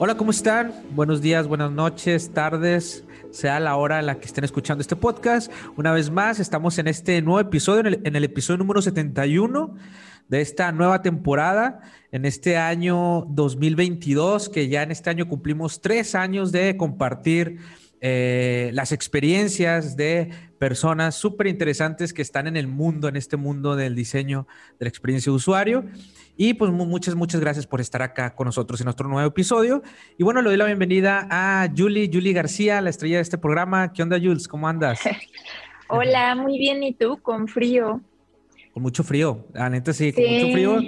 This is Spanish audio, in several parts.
Hola, ¿cómo están? Buenos días, buenas noches, tardes, sea la hora en la que estén escuchando este podcast. Una vez más, estamos en este nuevo episodio, en el, episodio número 71 de esta nueva temporada, en este año 2022, que ya en este año cumplimos tres años de compartir eh, las experiencias de personas súper interesantes que están en el mundo, en este mundo del diseño de la experiencia de usuario. Y pues muchas, muchas gracias por estar acá con nosotros en nuestro nuevo episodio. Y bueno, le doy la bienvenida a Julie, Julie García, la estrella de este programa. ¿Qué onda, Jules? ¿Cómo andas? Hola, muy bien. ¿Y tú? Con frío. Con mucho frío. La neta sí, con mucho frío.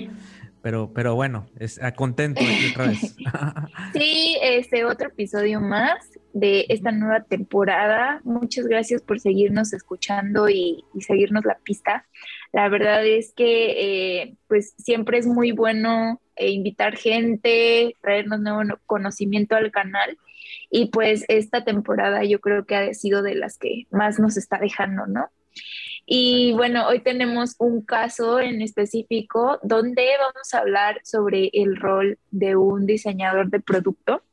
Pero, pero bueno, es ah, contento otra vez. sí, este otro episodio más de esta nueva temporada. Muchas gracias por seguirnos escuchando y, seguirnos la pista. La verdad es que eh, pues siempre es muy bueno eh, invitar gente, traernos nuevo conocimiento al canal. Y pues esta temporada yo creo que ha sido de las que más nos está dejando, ¿no? Y bueno, hoy tenemos un caso en específico donde vamos a hablar sobre el rol de un diseñador de producto.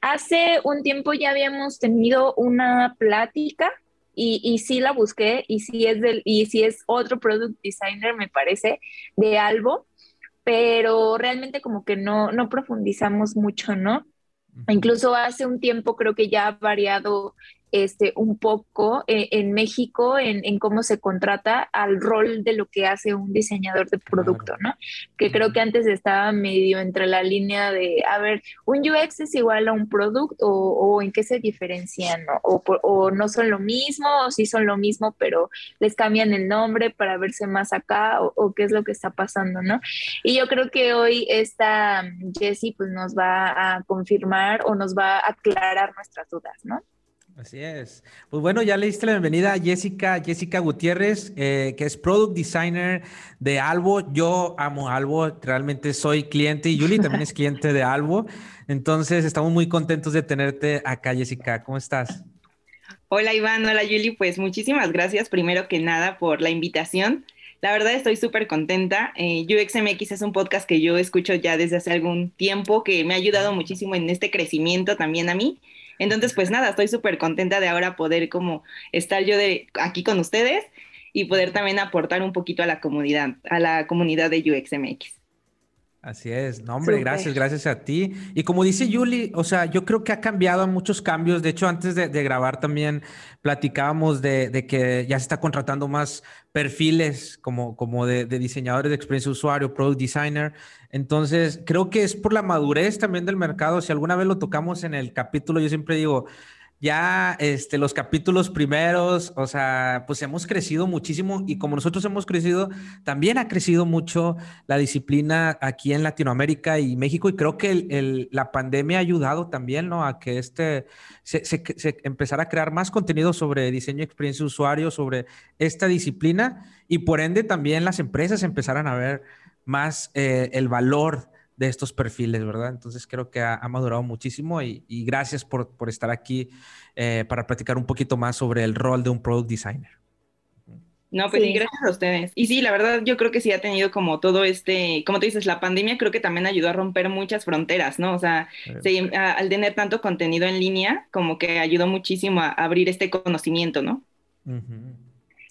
Hace un tiempo ya habíamos tenido una plática y, y, sí la busqué y sí es del y sí es otro product designer me parece de Albo pero realmente como que no no profundizamos mucho no incluso hace un tiempo creo que ya ha variado este, un poco eh, en México en, cómo se contrata al rol de lo que hace un diseñador de producto, ¿no? Que creo que antes estaba medio entre la línea de, a ver, un UX es igual a un producto o, en qué se diferencian, ¿no? O, no son lo mismo, o sí son lo mismo, pero les cambian el nombre para verse más acá, o, qué es lo que está pasando, ¿no? Y yo creo que hoy esta Jessie pues nos va a confirmar o nos va a aclarar nuestras dudas, ¿no? Así es. Pues bueno, ya le diste la bienvenida a Jessica, Jessica Gutiérrez, eh, que es Product Designer de Albo. Yo amo Albo, realmente soy cliente y Yuli también es cliente de Albo. Entonces, estamos muy contentos de tenerte acá, Jessica. ¿Cómo estás? Hola Iván, hola Yuli, pues muchísimas gracias primero que nada por la invitación. La verdad estoy súper contenta. Eh, UXMX es un podcast que yo escucho ya desde hace algún tiempo, que me ha ayudado muchísimo en este crecimiento también a mí. Entonces, pues nada, estoy súper contenta de ahora poder como estar yo de aquí con ustedes y poder también aportar un poquito a la comunidad, a la comunidad de UXMX. Así es, no hombre, gracias, gracias a ti. Y como dice Yuli, o sea, yo creo que ha cambiado muchos cambios. De hecho, antes de, grabar también platicábamos de, que ya se está contratando más perfiles como, como de, de, diseñadores de experiencia de usuario, product designer. Entonces, creo que es por la madurez también del mercado. Si alguna vez lo tocamos en el capítulo, yo siempre digo, ya este, los capítulos primeros, o sea, pues hemos crecido muchísimo y como nosotros hemos crecido, también ha crecido mucho la disciplina aquí en Latinoamérica y México y creo que la pandemia ha ayudado también, ¿no? A que este, se, empezara a crear más contenido sobre diseño experiencia de usuario, sobre esta disciplina y por ende también las empresas empezaran a ver más eh, el valor de estos perfiles, ¿verdad? Entonces creo que ha, madurado muchísimo y, gracias por, estar aquí eh, para platicar un poquito más sobre el rol de un product designer. No, pues sí. gracias a ustedes. Y sí, la verdad yo creo que sí ha tenido como todo este, como tú dices, la pandemia creo que también ayudó a romper muchas fronteras, ¿no? O sea, al tener tanto contenido en línea, como que ayudó muchísimo a abrir este conocimiento, ¿no?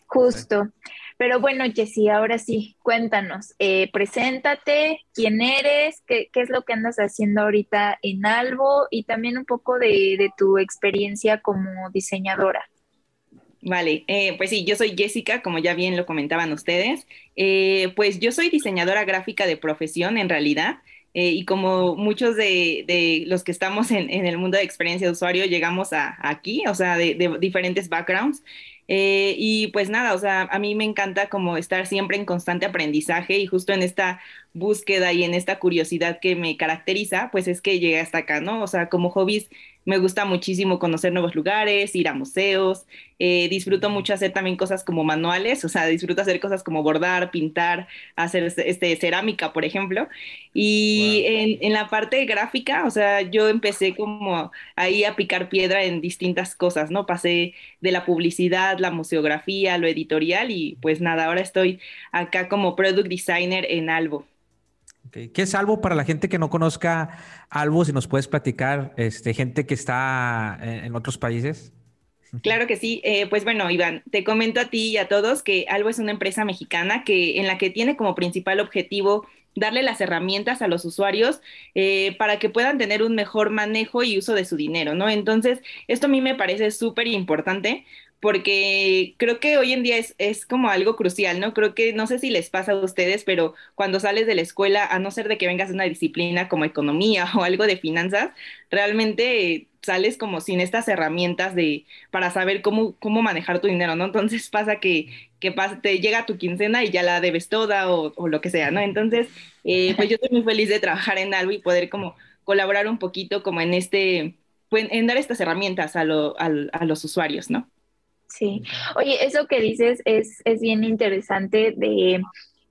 Justo. Pero bueno, Jessy, ahora sí, cuéntanos, eh, preséntate, quién eres, qué, es lo que andas haciendo ahorita en Albo y también un poco de, tu experiencia como diseñadora. Vale, eh, pues sí, yo soy Jessica, como ya bien lo comentaban ustedes. Eh, pues yo soy diseñadora gráfica de profesión en realidad. y como muchos de, los que estamos en, el mundo de experiencia de usuario llegamos a, aquí, o sea, de, de diferentes backgrounds, eh, y pues nada, o sea, a mí me encanta como estar siempre en constante aprendizaje y justo en esta búsqueda y en esta curiosidad que me caracteriza, pues es que llegué hasta acá, ¿no? O sea, como hobbies me gusta muchísimo conocer nuevos lugares, ir a museos, eh, disfruto mucho hacer también cosas como manuales, o sea, disfruto hacer cosas como bordar, pintar, hacer este, cerámica, por ejemplo. Y en, en, la parte gráfica, o sea, yo empecé como ahí a picar piedra en distintas cosas, ¿no? Pasé de la publicidad, la museografía, lo editorial y pues nada, ahora estoy acá como product designer en Albo. ¿Qué es Albo para la gente que no conozca Albo? Si nos puedes platicar, este, gente que está en, otros países. Claro que sí. Eh, pues bueno, Iván, te comento a ti y a todos que Albo es una empresa mexicana que en la que tiene como principal objetivo darle las herramientas a los usuarios eh, para que puedan tener un mejor manejo y uso de su dinero, ¿no? Entonces, esto a mí me parece súper importante porque creo que hoy en día es, es, como algo crucial, ¿no? Creo que no sé si les pasa a ustedes, pero cuando sales de la escuela, a no ser de que vengas de una disciplina como economía o algo de finanzas, realmente sales como sin estas herramientas de para saber cómo, cómo manejar tu dinero, ¿no? Entonces pasa que, que te llega tu quincena y ya la debes toda o, lo que sea, ¿no? Entonces, eh, pues yo estoy muy feliz de trabajar en algo y poder como colaborar un poquito como en este, pues, en dar estas herramientas a, lo, a los usuarios, ¿no? Sí. Oye, eso que dices es, es bien interesante de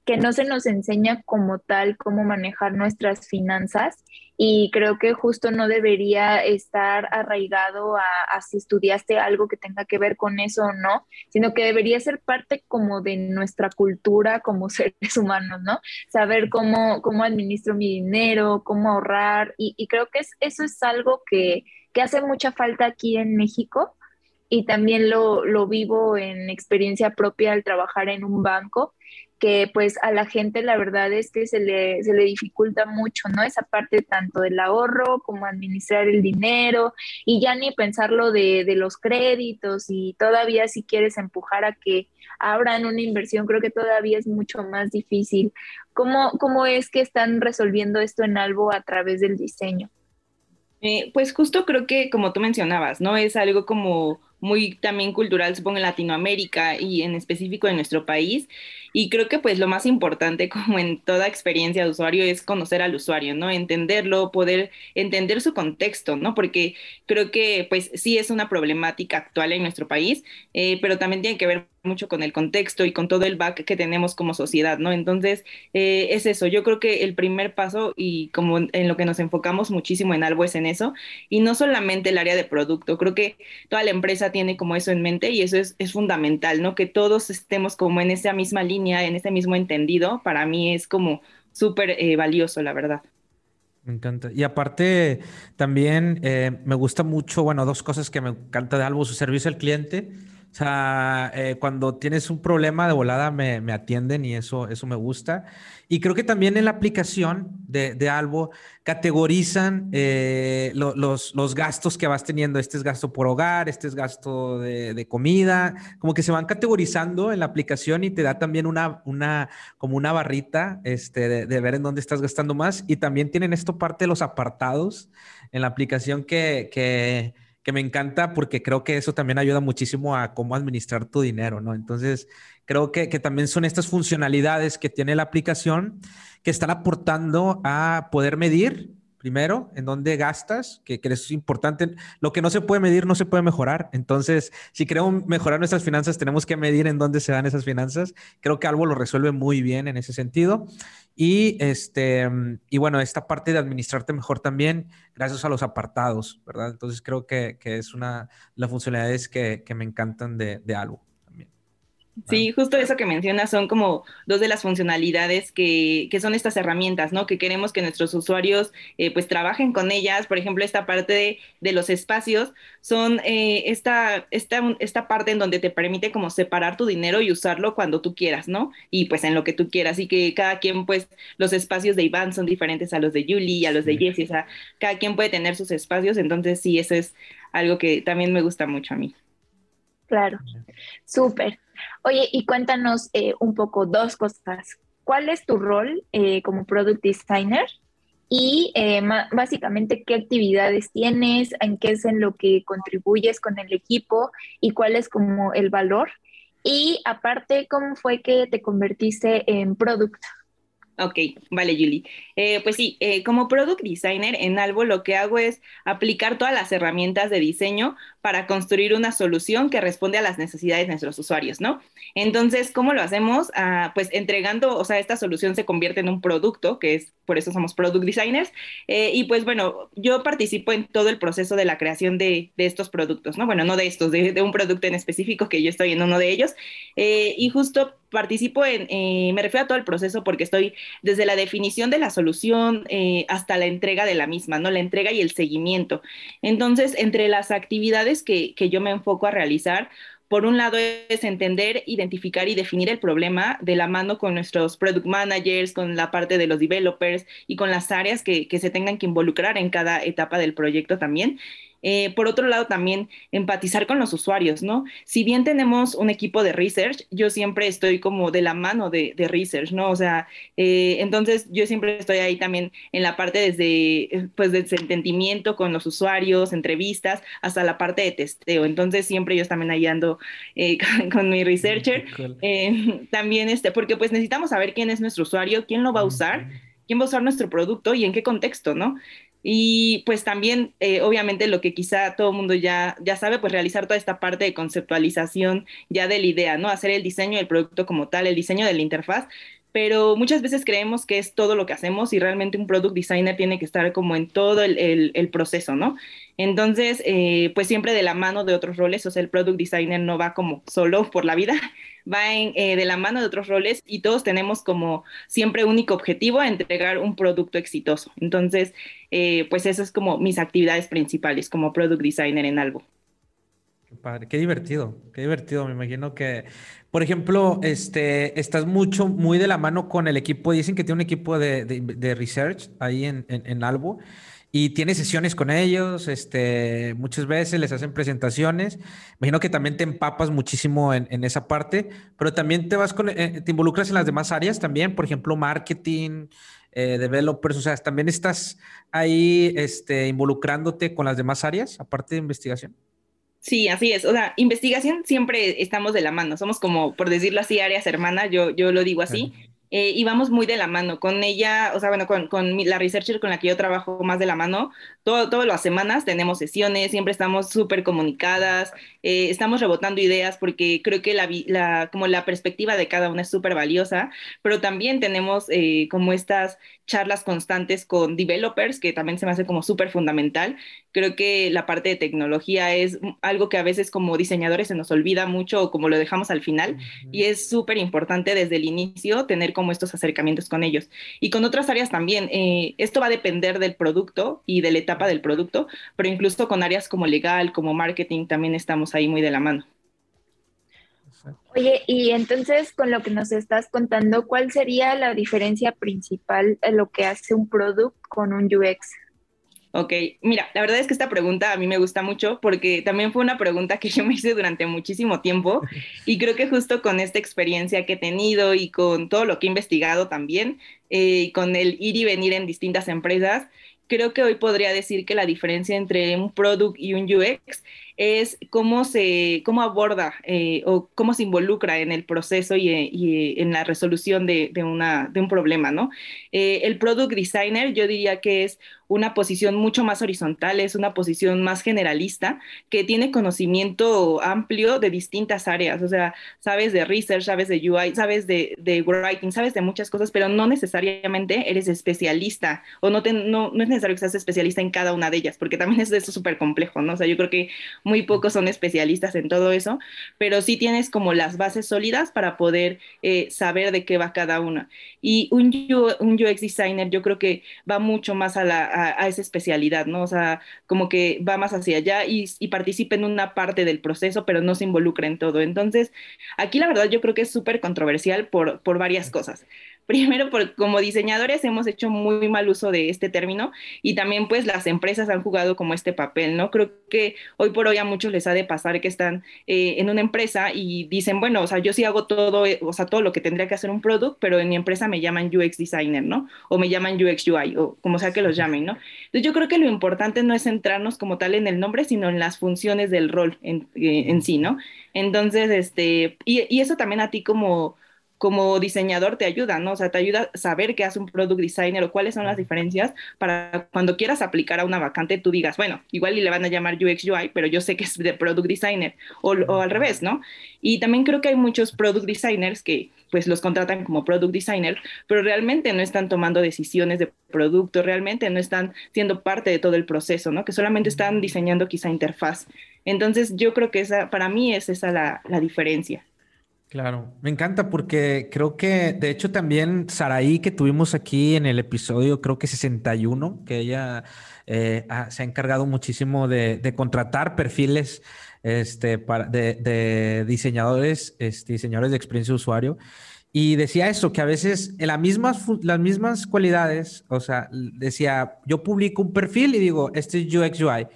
que no se nos enseña como tal cómo manejar nuestras finanzas y creo que justo no debería estar arraigado a, si estudiaste algo que tenga que ver con eso o no, sino que debería ser parte como de nuestra cultura como seres humanos, ¿no? Saber cómo, cómo administro mi dinero, cómo ahorrar y, y creo que es, eso es algo que, que hace mucha falta aquí en México y también lo, lo, vivo en experiencia propia al trabajar en un banco, que pues a la gente la verdad es que se le, se le dificulta mucho, ¿no? Esa parte tanto del ahorro como administrar el dinero y ya ni pensarlo de, de los créditos y todavía si quieres empujar a que abran una inversión, creo que todavía es mucho más difícil. ¿Cómo, cómo es que están resolviendo esto en Albo a través del diseño? Eh, pues justo creo que como tú mencionabas, ¿no? Es algo como muy también cultural, supongo, en Latinoamérica y en específico en nuestro país. Y creo que pues lo más importante como en toda experiencia de usuario es conocer al usuario, ¿no? Entenderlo, poder entender su contexto, ¿no? Porque creo que pues sí es una problemática actual en nuestro país, eh, pero también tiene que ver mucho con el contexto y con todo el back que tenemos como sociedad, ¿no? Entonces, eh, es eso, yo creo que el primer paso y como en lo que nos enfocamos muchísimo en algo es en eso, y no solamente el área de producto, creo que toda la empresa tiene como eso en mente y eso es, es fundamental, ¿no? Que todos estemos como en esa misma línea, en ese mismo entendido, para mí es como súper eh, valioso, la verdad. Me encanta. Y aparte, también eh, me gusta mucho, bueno, dos cosas que me encanta de algo, su servicio al cliente o sea, eh, cuando tienes un problema de volada me, me, atienden y eso, eso me gusta. Y creo que también en la aplicación de, de Albo categorizan eh, los, los, gastos que vas teniendo. Este es gasto por hogar, este es gasto de, de, comida. Como que se van categorizando en la aplicación y te da también una, una, como una barrita este, de, de ver en dónde estás gastando más. Y también tienen esto parte de los apartados en la aplicación que... que que me encanta porque creo que eso también ayuda muchísimo a cómo administrar tu dinero, ¿no? Entonces, creo que, que también son estas funcionalidades que tiene la aplicación que están aportando a poder medir primero, en dónde gastas, que, que, es importante. Lo que no se puede medir no se puede mejorar. Entonces, si queremos mejorar nuestras finanzas, tenemos que medir en dónde se dan esas finanzas. Creo que algo lo resuelve muy bien en ese sentido. Y, este, y bueno, esta parte de administrarte mejor también, gracias a los apartados, ¿verdad? Entonces, creo que, que es una de las funcionalidades que, que me encantan de, de algo. Sí, justo eso que mencionas son como dos de las funcionalidades que, que son estas herramientas, ¿no? Que queremos que nuestros usuarios eh, pues trabajen con ellas. Por ejemplo, esta parte de, de los espacios son eh, esta, esta, esta parte en donde te permite como separar tu dinero y usarlo cuando tú quieras, ¿no? Y pues en lo que tú quieras. Y que cada quien, pues, los espacios de Iván son diferentes a los de Julie y a los de Jessie. O sea, cada quien puede tener sus espacios. Entonces, sí, eso es algo que también me gusta mucho a mí. Claro, súper. Oye, y cuéntanos eh, un poco dos cosas. ¿Cuál es tu rol eh, como product designer? Y eh, básicamente, ¿qué actividades tienes? ¿En qué es en lo que contribuyes con el equipo? ¿Y cuál es como el valor? Y aparte, ¿cómo fue que te convertiste en product? Ok, vale, Julie. Eh, pues sí, eh, como product designer en Albo lo que hago es aplicar todas las herramientas de diseño para construir una solución que responde a las necesidades de nuestros usuarios, ¿no? Entonces, ¿cómo lo hacemos? Ah, pues entregando, o sea, esta solución se convierte en un producto, que es, por eso somos product designers, eh, y pues bueno, yo participo en todo el proceso de la creación de, de estos productos, ¿no? Bueno, no de estos, de, de, un producto en específico, que yo estoy en uno de ellos, y justo participo en, eh, me refiero a todo el proceso porque estoy desde la definición de la solución eh, hasta la entrega de la misma, ¿no? La entrega y el seguimiento. Entonces, entre las actividades que, que yo me enfoco a realizar, por un lado es entender, identificar y definir el problema de la mano con nuestros product managers, con la parte de los developers y con las áreas que, que se tengan que involucrar en cada etapa del proyecto también. Eh, por otro lado, también empatizar con los usuarios, ¿no? Si bien tenemos un equipo de research, yo siempre estoy como de la mano de, research, ¿no? O sea, eh, entonces yo siempre estoy ahí también en la parte desde, eh, pues, del entendimiento con los usuarios, entrevistas, hasta la parte de testeo. Entonces siempre yo también ahí ando con, mi researcher. también, este, porque pues necesitamos saber quién es nuestro usuario, quién lo va a usar quién va a usar nuestro producto y en qué contexto, ¿no? Y pues también, eh, obviamente, lo que quizá todo el mundo ya, ya sabe, pues realizar toda esta parte de conceptualización ya de la idea, ¿no? Hacer el diseño del producto como tal, el diseño de la interfaz, pero muchas veces creemos que es todo lo que hacemos y realmente un product designer tiene que estar como en todo el, proceso, ¿no? Entonces, eh, pues siempre de la mano de otros roles, o sea, el product designer no va como solo por la vida, va eh, de la mano de otros roles y todos tenemos como siempre único objetivo, entregar un producto exitoso. Entonces, eh, pues eso es como mis actividades principales como product designer en algo. Qué padre, qué divertido, qué divertido. Me imagino que por ejemplo, este, estás mucho, muy de la mano con el equipo. Dicen que tiene un equipo de, research ahí en, en, Albo y tiene sesiones con ellos. Este, muchas veces les hacen presentaciones. Imagino que también te empapas muchísimo en, esa parte, pero también te vas con, eh, te involucras en las demás áreas también, por ejemplo, marketing, eh, developers. O sea, también estás ahí, este, involucrándote con las demás áreas, aparte de investigación. Sí, así es. O sea, investigación siempre estamos de la mano. Somos como, por decirlo así, áreas hermanas, yo, yo lo digo así. Eh, y vamos muy de la mano. Con ella, o sea, bueno, con, con la researcher con la que yo trabajo más de la mano, todo, todas las semanas tenemos sesiones, siempre estamos súper comunicadas, eh, estamos rebotando ideas porque creo que la, la, como la perspectiva de cada una es súper valiosa, pero también tenemos eh, como estas charlas constantes con developers, que también se me hace como súper fundamental. Creo que la parte de tecnología es algo que a veces como diseñadores se nos olvida mucho o como lo dejamos al final y es súper importante desde el inicio tener como estos acercamientos con ellos. Y con otras áreas también, eh, esto va a depender del producto y de la etapa del producto, pero incluso con áreas como legal, como marketing, también estamos ahí muy de la mano. Oye, y entonces con lo que nos estás contando, ¿cuál sería la diferencia principal de lo que hace un producto con un UX? Ok, mira, la verdad es que esta pregunta a mí me gusta mucho porque también fue una pregunta que yo me hice durante muchísimo tiempo y creo que justo con esta experiencia que he tenido y con todo lo que he investigado también, eh, con el ir y venir en distintas empresas, creo que hoy podría decir que la diferencia entre un product y un UX es cómo se cómo aborda eh, o cómo se involucra en el proceso y, y en la resolución de, de, una, de un problema, ¿no? Eh, el product designer yo diría que es una posición mucho más horizontal, es una posición más generalista, que tiene conocimiento amplio de distintas áreas, o sea, sabes de research, sabes de UI, sabes de, de writing, sabes de muchas cosas, pero no necesariamente eres especialista o no, no, no, es necesario que seas especialista en cada una de ellas, porque también es eso súper complejo, ¿no? O sea, yo creo que muy pocos son especialistas en todo eso, pero sí tienes como las bases sólidas para poder eh, saber de qué va cada una. Y un, un UX designer yo creo que va mucho más a la a, esa especialidad, ¿no? O sea, como que va más hacia allá y, y, participa en una parte del proceso, pero no se involucra en todo. Entonces, aquí la verdad yo creo que es súper controversial por, por varias cosas. Primero, por, como diseñadores hemos hecho muy mal uso de este término y también pues las empresas han jugado como este papel, ¿no? Creo que hoy por hoy a muchos les ha de pasar que están eh, en una empresa y dicen, bueno, o sea, yo sí hago todo, eh, o sea, todo lo que tendría que hacer un product, pero en mi empresa me llaman UX designer, ¿no? O me llaman UX UI o como sea que los llamen, ¿no? Entonces yo creo que lo importante no es centrarnos como tal en el nombre, sino en las funciones del rol en, eh, en sí, ¿no? Entonces, este, y, y eso también a ti como como diseñador te ayuda, ¿no? O sea, te ayuda a saber qué hace un product designer o cuáles son las diferencias para cuando quieras aplicar a una vacante tú digas, bueno, igual y le van a llamar UX UI, pero yo sé que es de product designer o, o al revés, ¿no? Y también creo que hay muchos product designers que pues los contratan como product designer, pero realmente no están tomando decisiones de producto, realmente no están siendo parte de todo el proceso, ¿no? Que solamente están diseñando quizá interfaz. Entonces yo creo que esa, para mí es esa la, la diferencia. Claro, me encanta porque creo que, de hecho, también Saraí, que tuvimos aquí en el episodio, creo que 61, que ella eh, se ha encargado muchísimo de, contratar perfiles este, de, diseñadores, este, diseñadores de experiencia de usuario. Y decía eso, que a veces en las mismas, las mismas cualidades, o sea, decía, yo publico un perfil y digo, este es UX UI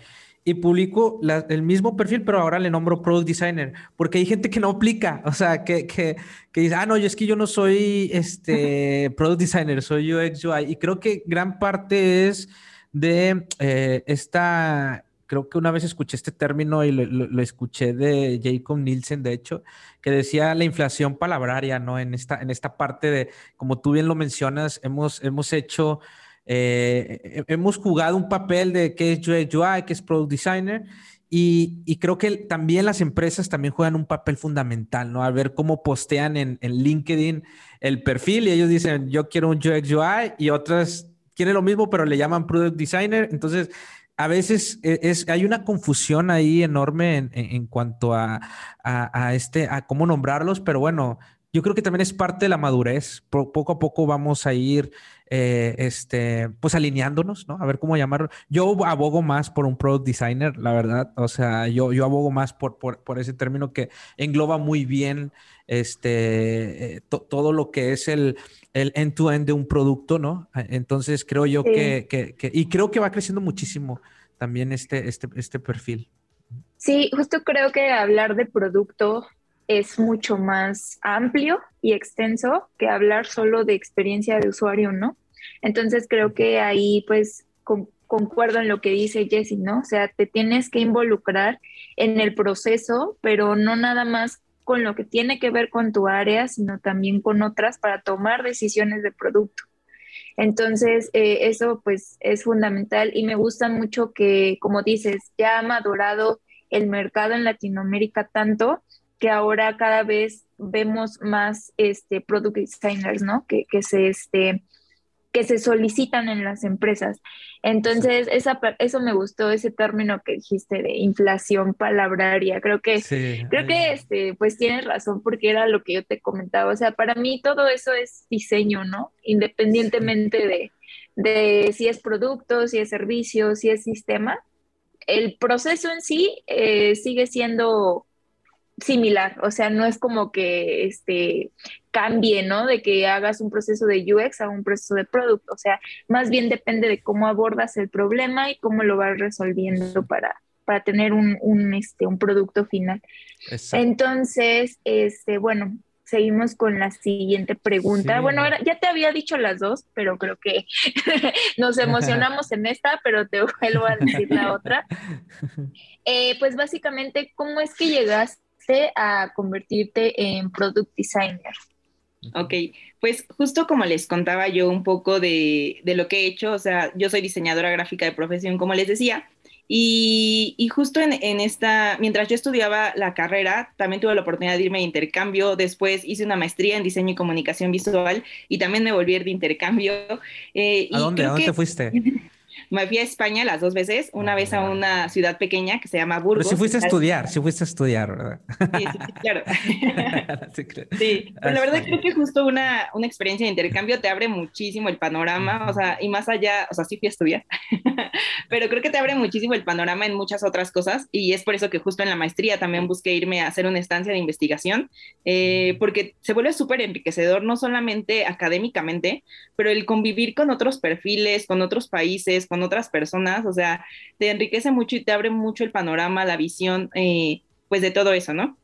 y publico el mismo perfil, pero ahora le nombro Product Designer, porque hay gente que no aplica, o sea, que, que, que dice, ah, no, yo es que yo no soy este Product Designer, soy UX UI. Y creo que gran parte es de eh, esta, creo que una vez escuché este término y lo, lo, escuché de Jacob Nielsen, de hecho, que decía la inflación palabraria, ¿no? En esta, en esta parte de, como tú bien lo mencionas, hemos, hemos hecho eh, hemos jugado un papel de qué es UI, qué es Product Designer, y, creo que también las empresas también juegan un papel fundamental, ¿no? A ver cómo postean en, LinkedIn el perfil y ellos dicen, yo quiero un UX UI y otras quieren lo mismo, pero le llaman Product Designer. Entonces, a veces e, es, hay una confusión ahí enorme en, cuanto a, a, este, a cómo nombrarlos, pero bueno, yo creo que también es parte de la madurez. Poco a poco vamos a ir eh, este, pues alineándonos, ¿no? A ver cómo llamarlo. Yo abogo más por un product designer, la verdad. O sea, yo, yo abogo más por, por, ese término que engloba muy bien este, eh, todo lo que es el, el end-to-end de un producto, ¿no? Entonces creo yo que, que, que, y creo que va creciendo muchísimo también este, este, este perfil. Sí, justo creo que hablar de producto es mucho más amplio y extenso que hablar solo de experiencia de usuario, ¿no? Entonces creo que ahí pues concuerdo en lo que dice Jessie, ¿no? O sea, te tienes que involucrar en el proceso, pero no nada más con lo que tiene que ver con tu área, sino también con otras para tomar decisiones de producto. Entonces, eh, eso pues es fundamental y me gusta mucho que, como dices, ya ha madurado el mercado en Latinoamérica tanto que ahora cada vez vemos más este, product designers, ¿no? Que, que se, este, que se solicitan en las empresas. Entonces, esa, eso me gustó, ese término que dijiste de inflación palabraria. Creo que, creo que este, pues tienes razón, porque era lo que yo te comentaba. O sea, para mí todo eso es diseño, ¿no? Independientemente de, de si es producto, si es servicio, si es sistema. El proceso en sí eh, sigue siendo similar, o sea, no es como que este cambie, ¿no? De que hagas un proceso de UX a un proceso de producto, o sea, más bien depende de cómo abordas el problema y cómo lo vas resolviendo para, para tener un, un, este, un producto final. Entonces, este, bueno, seguimos con la siguiente pregunta. Bueno, ya te había dicho las dos, pero creo que nos emocionamos en esta, pero te vuelvo a decir la otra. Eh, pues básicamente, ¿cómo es que llegaste a convertirte en product designer? Ok, pues justo como les contaba yo un poco de, lo que he hecho, o sea, yo soy diseñadora gráfica de profesión, como les decía, y, justo en, esta, mientras yo estudiaba la carrera, también tuve la oportunidad de irme de intercambio, después hice una maestría en diseño y comunicación visual y también me volví de intercambio. Eh, ¿A dónde, ¿A dónde te fuiste? Me fui a España las dos veces, una vez a una ciudad pequeña que se llama Burgos. Pero si fuiste a estudiar, si fuiste a estudiar, ¿verdad? Sí, sí, claro. sí, pero la verdad creo que justo una, una experiencia de intercambio te abre muchísimo el panorama, o sea, y más allá, o sea, sí fui a estudiar, pero creo que te abre muchísimo el panorama en muchas otras cosas y es por eso que justo en la maestría también busqué irme a hacer una estancia de investigación, eh, porque se vuelve súper enriquecedor, no solamente académicamente, pero el convivir con otros perfiles, con otros países, con otras personas, o sea, te enriquece mucho y te abre mucho el panorama, la visión, eh, pues de todo eso, ¿no?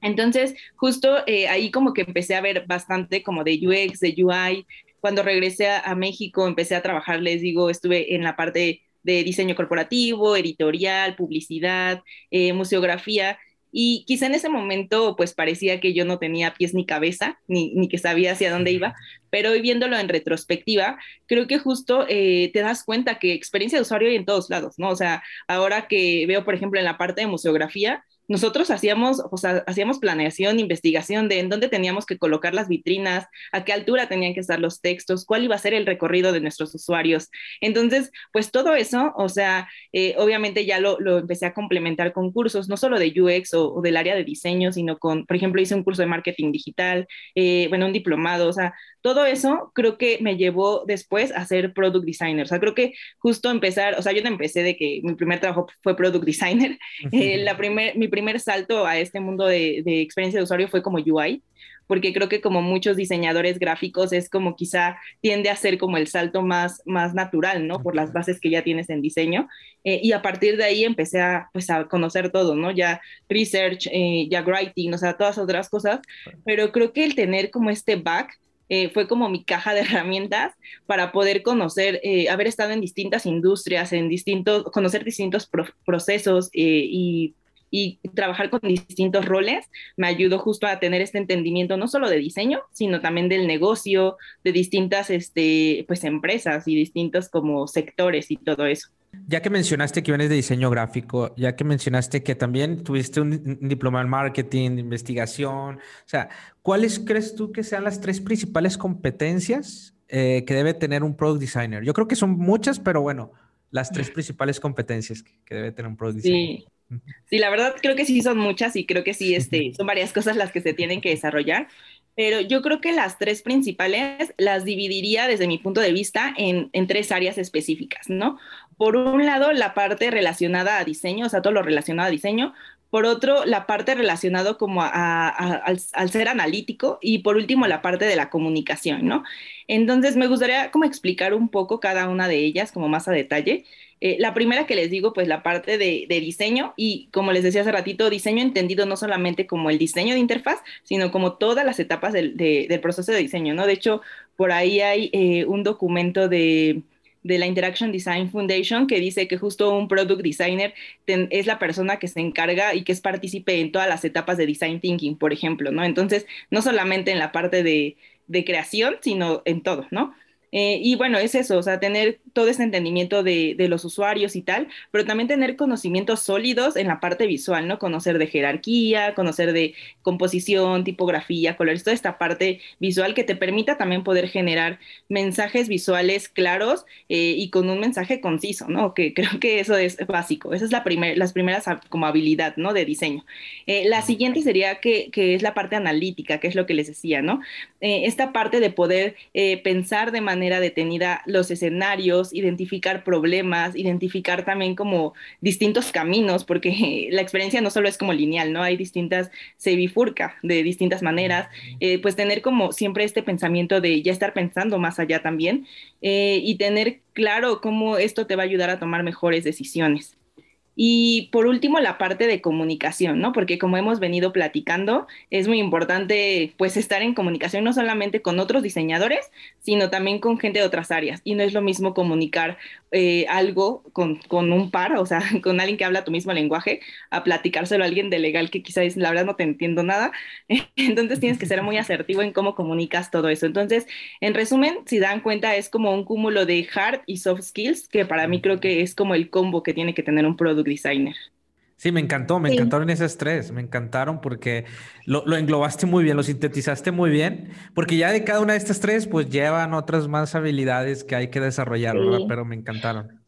Entonces, justo eh, ahí como que empecé a ver bastante como de UX, de UI. Cuando regresé a, México, empecé a trabajar, les digo, estuve en la parte de diseño corporativo, editorial, publicidad, eh, museografía, y quizá en ese momento pues parecía que yo no tenía pies ni cabeza, ni, ni que sabía hacia dónde iba, pero hoy viéndolo en retrospectiva, creo que justo eh, te das cuenta que experiencia de usuario hay en todos lados, ¿no? O sea, ahora que veo, por ejemplo, en la parte de museografía, nosotros hacíamos, o sea, hacíamos planeación, investigación de en dónde teníamos que colocar las vitrinas, a qué altura tenían que estar los textos, cuál iba a ser el recorrido de nuestros usuarios. Entonces, pues todo eso, o sea, eh, obviamente ya lo, lo, empecé a complementar con cursos, no solo de UX o, del área de diseño, sino con, por ejemplo, hice un curso de marketing digital, eh, bueno, un diplomado, o sea, todo eso creo que me llevó después a ser product designer. O sea, creo que justo empezar, o sea, yo empecé de que mi primer trabajo fue product designer. Eh, la primer, mi primer salto a este mundo de, de experiencia de usuario fue como UI porque creo que como muchos diseñadores gráficos es como quizá tiende a ser como el salto más, más natural, ¿no? Por las bases que ya tienes en diseño. Eh, y a partir de ahí empecé a, pues, a conocer todo, ¿no? Ya research, eh, ya writing, o sea, todas otras cosas, pero creo que el tener como este back eh, fue como mi caja de herramientas para poder conocer, eh, haber estado en distintas industrias, en distintos, conocer distintos procesos eh, y, y, trabajar con distintos roles, me ayudó justo a tener este entendimiento no solo de diseño, sino también del negocio, de distintas este, pues, empresas y distintos como sectores y todo eso. Ya que mencionaste que vienes de diseño gráfico, ya que mencionaste que también tuviste un, diploma en marketing, investigación, o sea, ¿cuáles crees tú que sean las tres principales competencias eh, que debe tener un product designer? Yo creo que son muchas, pero bueno, las tres principales competencias que, debe tener un product designer. Sí. Sí, la verdad creo que sí son muchas y creo que sí este, son varias cosas las que se tienen que desarrollar, pero yo creo que las tres principales las dividiría desde mi punto de vista en, en tres áreas específicas, ¿no? por un lado, la parte relacionada a diseño, o sea, todo lo relacionado a diseño. Por otro, la parte relacionada como al, ser analítico. Y por último, la parte de la comunicación, ¿no? Entonces, me gustaría como explicar un poco cada una de ellas, como más a detalle. Eh, la primera que les digo, pues la parte de, diseño y como les decía hace ratito, diseño entendido no solamente como el diseño de interfaz, sino como todas las etapas del, proceso de diseño, ¿no? De hecho, por ahí hay eh, un documento de la Interaction Design Foundation que dice que justo un product designer es la persona que se encarga y que es partícipe en todas las etapas de design thinking, por ejemplo, ¿no? Entonces, no solamente en la parte de, de creación, sino en todo, ¿no? Eh, y bueno, es eso, o sea, tener todo ese entendimiento de, de, los usuarios y tal, pero también tener conocimientos sólidos en la parte visual, ¿no? Conocer de jerarquía, conocer de composición, tipografía, colores, toda esta parte visual que te permita también poder generar mensajes visuales claros eh, y con un mensaje conciso, ¿no? Que creo que eso es básico. Esa es la primer, las primeras como habilidad, ¿no? De diseño. Eh, la siguiente sería que, que, es la parte analítica, que es lo que les decía, ¿no? esta parte de poder pensar de manera manera detenida los escenarios, identificar problemas, identificar también como distintos caminos, porque la experiencia no solo es como lineal, ¿no? Hay distintas, se bifurca de distintas maneras, eh, pues tener como siempre este pensamiento de ya estar pensando más allá también eh, y tener claro cómo esto te va a ayudar a tomar mejores decisiones. Y por último, la parte de comunicación, ¿no? Porque como hemos venido platicando, es muy importante pues estar en comunicación no solamente con otros diseñadores, sino también con gente de otras áreas. Y no es lo mismo comunicar eh, algo con, con, un par, o sea, con alguien que habla tu mismo lenguaje, a platicárselo a alguien de legal que quizás la verdad no te entiendo nada. Entonces tienes que ser muy asertivo en cómo comunicas todo eso. Entonces, en resumen, si dan cuenta, es como un cúmulo de hard y soft skills, que para mí creo que es como el combo que tiene que tener un producto designer. Sí, me encantó, me encantaron esas tres, me encantaron porque lo, englobaste muy bien, lo sintetizaste muy bien, porque ya de cada una de estas tres, pues llevan otras más habilidades que hay que desarrollar, Pero me encantaron.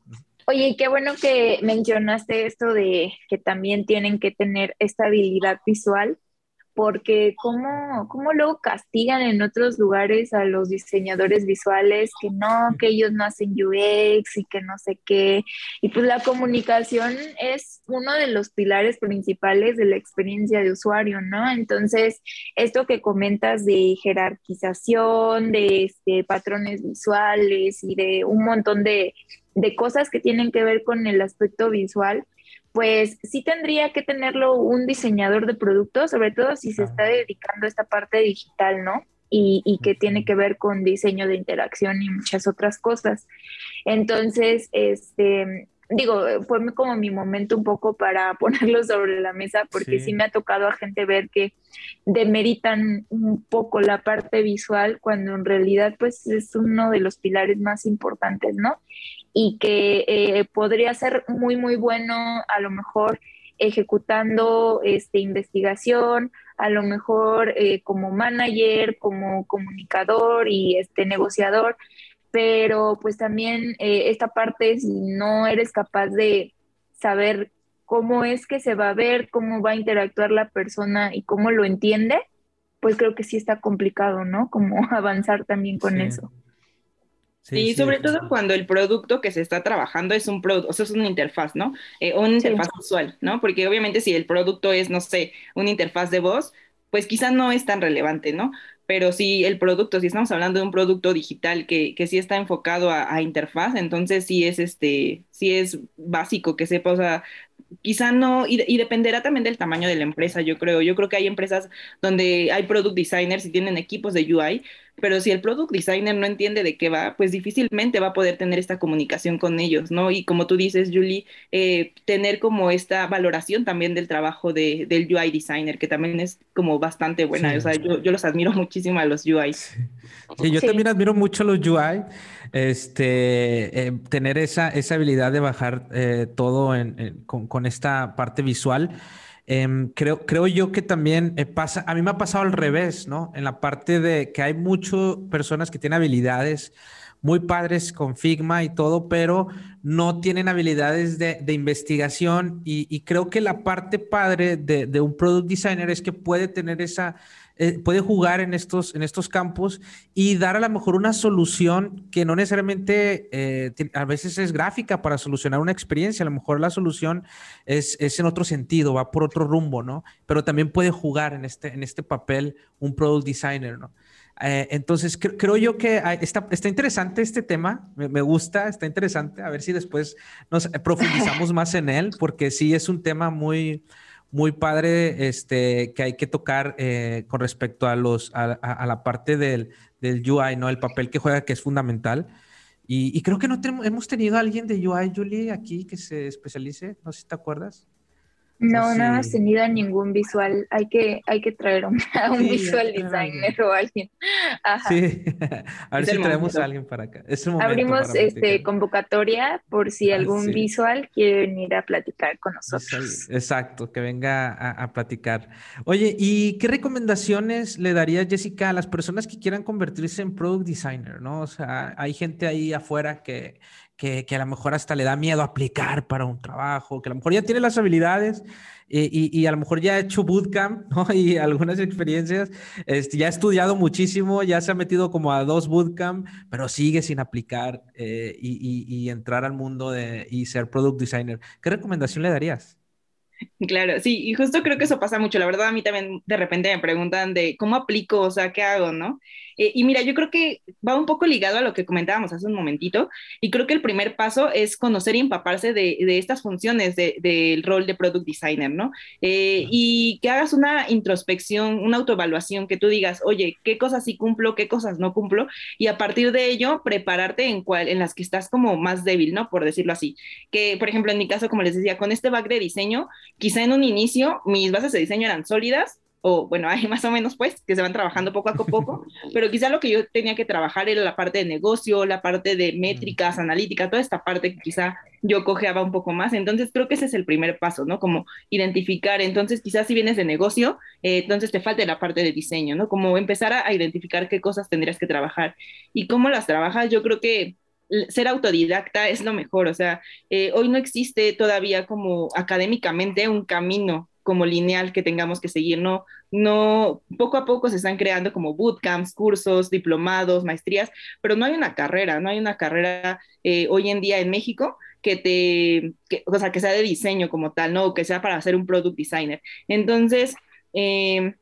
Oye, qué bueno que mencionaste esto de que también tienen que tener esta habilidad visual, porque cómo, cómo luego castigan en otros lugares a los diseñadores visuales que no, que ellos no hacen UX y que no sé qué. Y pues la comunicación es uno de los pilares principales de la experiencia de usuario, ¿no? Entonces, esto que comentas de jerarquización, de este, patrones visuales y de un montón de, de cosas que tienen que ver con el aspecto visual, pues sí tendría que tenerlo un diseñador de productos, sobre todo si se está dedicando a esta parte digital, ¿no? Y, que tiene que ver con diseño de interacción y muchas otras cosas. Entonces, este, digo, fue como mi momento un poco para ponerlo sobre la mesa, porque sí. me ha tocado a gente ver que demeritan un poco la parte visual cuando en realidad pues es uno de los pilares más importantes, ¿no? Y que eh, podría ser muy, muy bueno a lo mejor ejecutando este, investigación, a lo mejor eh, como manager, como comunicador y este negociador, pero pues también eh, esta parte, si no eres capaz de saber cómo es que se va a ver, cómo va a interactuar la persona y cómo lo entiende, pues creo que sí está complicado, ¿no? Como avanzar también con eso. Sí, sobre todo cuando el producto que se está trabajando es un producto, o sea, es una interfaz, ¿no? Eh, una interfaz visual, ¿no? Porque obviamente si el producto es, no sé, una interfaz de voz, pues quizá no es tan relevante, ¿no? Pero si el producto, si estamos hablando de un producto digital que, que sí está enfocado a, a, interfaz, entonces sí es este, sí es básico que sepa, o sea, quizá no, y, dependerá también del tamaño de la empresa, yo creo. Yo creo que hay empresas donde hay product designers y tienen equipos de UI, pero si el product designer no entiende de qué va, pues difícilmente va a poder tener esta comunicación con ellos, ¿no? Y como tú dices, Julie, eh, tener como esta valoración también del trabajo de, del UI designer, que también es como bastante buena. O sea, yo, yo, los admiro muchísimo a los UI. Sí, yo también admiro mucho a los UI este, eh, tener esa, esa habilidad de bajar eh, todo con, esta parte visual. Em, creo, creo yo que también eh, pasa, a mí me ha pasado al revés, ¿no? En la parte de que hay muchas personas que tienen habilidades muy padres con Figma y todo, pero no tienen habilidades de, investigación y, creo que la parte padre de, de, un product designer es que puede tener esa, eh, puede jugar en estos, en estos campos y dar a lo mejor una solución que no necesariamente eh, a veces es gráfica para solucionar una experiencia, a lo mejor la solución es, es, en otro sentido, va por otro rumbo, ¿no? Pero también puede jugar en este, en este papel un product designer, ¿no? Eh, entonces, creo yo que está, está interesante este tema, me, me, gusta, está interesante, a ver si después nos profundizamos más en él, porque sí es un tema muy, muy padre este, que hay que tocar eh, con respecto a, los, a, la parte del, del, UI, ¿no? El papel que juega que es fundamental. Y, y creo que no hemos tenido a alguien de UI, Julie, aquí que se especialice, no sé si te acuerdas. No, no hemos tenido ningún visual. Hay que, hay que traer un, a un visual designer o alguien. Sí, a ver si traemos a alguien para acá. Abrimos este convocatoria por si algún visual quiere venir a platicar con nosotros. Exacto, que venga a, a, platicar. Oye, ¿y qué recomendaciones le daría Jessica a las personas que quieran convertirse en product designer? ¿no? O sea, hay gente ahí afuera que, que, a lo mejor hasta le da miedo aplicar para un trabajo, que a lo mejor ya tiene las habilidades eh, y, a lo mejor ya ha hecho bootcamp y algunas experiencias, este, ya ha estudiado muchísimo, ya se ha metido como a dos bootcamp, pero sigue sin aplicar eh, y, y, entrar al mundo de, y ser product designer. ¿Qué recomendación le darías? Claro, sí, y justo creo que eso pasa mucho. La verdad, a mí también de repente me preguntan de cómo aplico, o sea, qué hago, ¿no? Eh, y mira, yo creo que va un poco ligado a lo que comentábamos hace un momentito, y creo que el primer paso es conocer y empaparse de, de estas funciones del rol de product designer, ¿no? Eh, y que hagas una introspección, una autoevaluación, que tú digas, oye, ¿qué cosas sí cumplo, qué cosas no cumplo? Y a partir de ello, prepararte en, cual, en las que estás como más débil, ¿no? Por decirlo así. Que, por ejemplo, en mi caso, como les decía, con este back de diseño, quizá en un inicio mis bases de diseño eran sólidas, o bueno, hay más o menos pues, que se van trabajando poco a poco, pero quizá lo que yo tenía que trabajar era la parte de negocio, la parte de métricas, analítica, toda esta parte que quizá yo cojeaba un poco más. Entonces creo que ese es el primer paso, ¿no? Como identificar, entonces quizás si vienes de negocio, eh, entonces te falta la parte de diseño, ¿no? Como empezar a, identificar qué cosas tendrías que trabajar y cómo las trabajas, yo creo que ser autodidacta es lo mejor, o sea, eh, hoy no existe todavía como académicamente un camino como lineal que tengamos que seguir, no, no, poco a poco se están creando como bootcamps, cursos, diplomados, maestrías, pero no hay una carrera, no hay una carrera eh, hoy en día en México que te, que, o sea, que sea de diseño como tal, ¿no? Que sea para ser un product designer. Entonces, eh,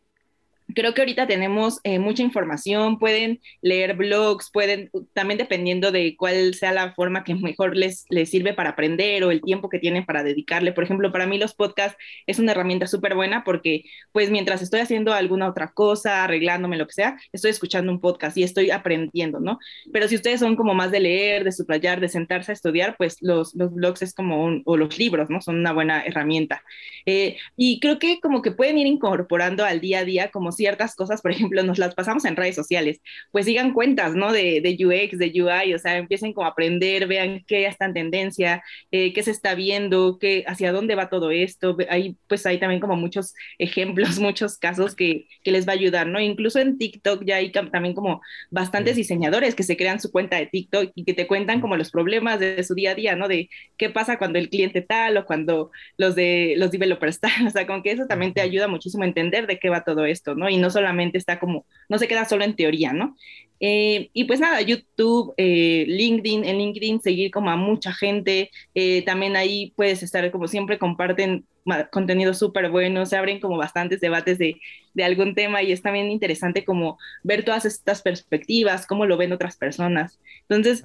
creo que ahorita tenemos eh, mucha información, pueden leer blogs, pueden, también dependiendo de cuál sea la forma que mejor les, les sirve para aprender o el tiempo que tienen para dedicarle. Por ejemplo, para mí los podcasts es una herramienta súper buena porque pues mientras estoy haciendo alguna otra cosa, arreglándome, lo que sea, estoy escuchando un podcast y estoy aprendiendo, ¿no? Pero si ustedes son como más de leer, de subrayar, de sentarse a estudiar, pues los, los blogs es como, un, o los libros, ¿no? Son una buena herramienta. Eh, y creo que como que pueden ir incorporando al día a día como ciertas cosas, por ejemplo, nos las pasamos en redes sociales, pues sigan cuentas, ¿no? De, de UX, de UI, o sea, empiecen como a aprender, vean qué está en tendencia, eh, qué se está viendo, qué, hacia dónde va todo esto. Hay, pues hay también como muchos ejemplos, muchos casos que, que les va a ayudar, ¿no? Incluso en TikTok ya hay también como bastantes diseñadores que se crean su cuenta de TikTok y que te cuentan como los problemas de su día a día, ¿no? De qué pasa cuando el cliente tal o cuando los de los developers tal, o sea, con que eso también te ayuda muchísimo a entender de qué va todo esto, ¿no? Y no solamente está como, no se queda solo en teoría, ¿no? Eh, y pues nada, YouTube, eh, LinkedIn, en LinkedIn seguir como a mucha gente, eh, también ahí puedes estar como siempre comparten contenido súper bueno, se abren como bastantes debates de, de, algún tema y es también interesante como ver todas estas perspectivas, cómo lo ven otras personas. Entonces,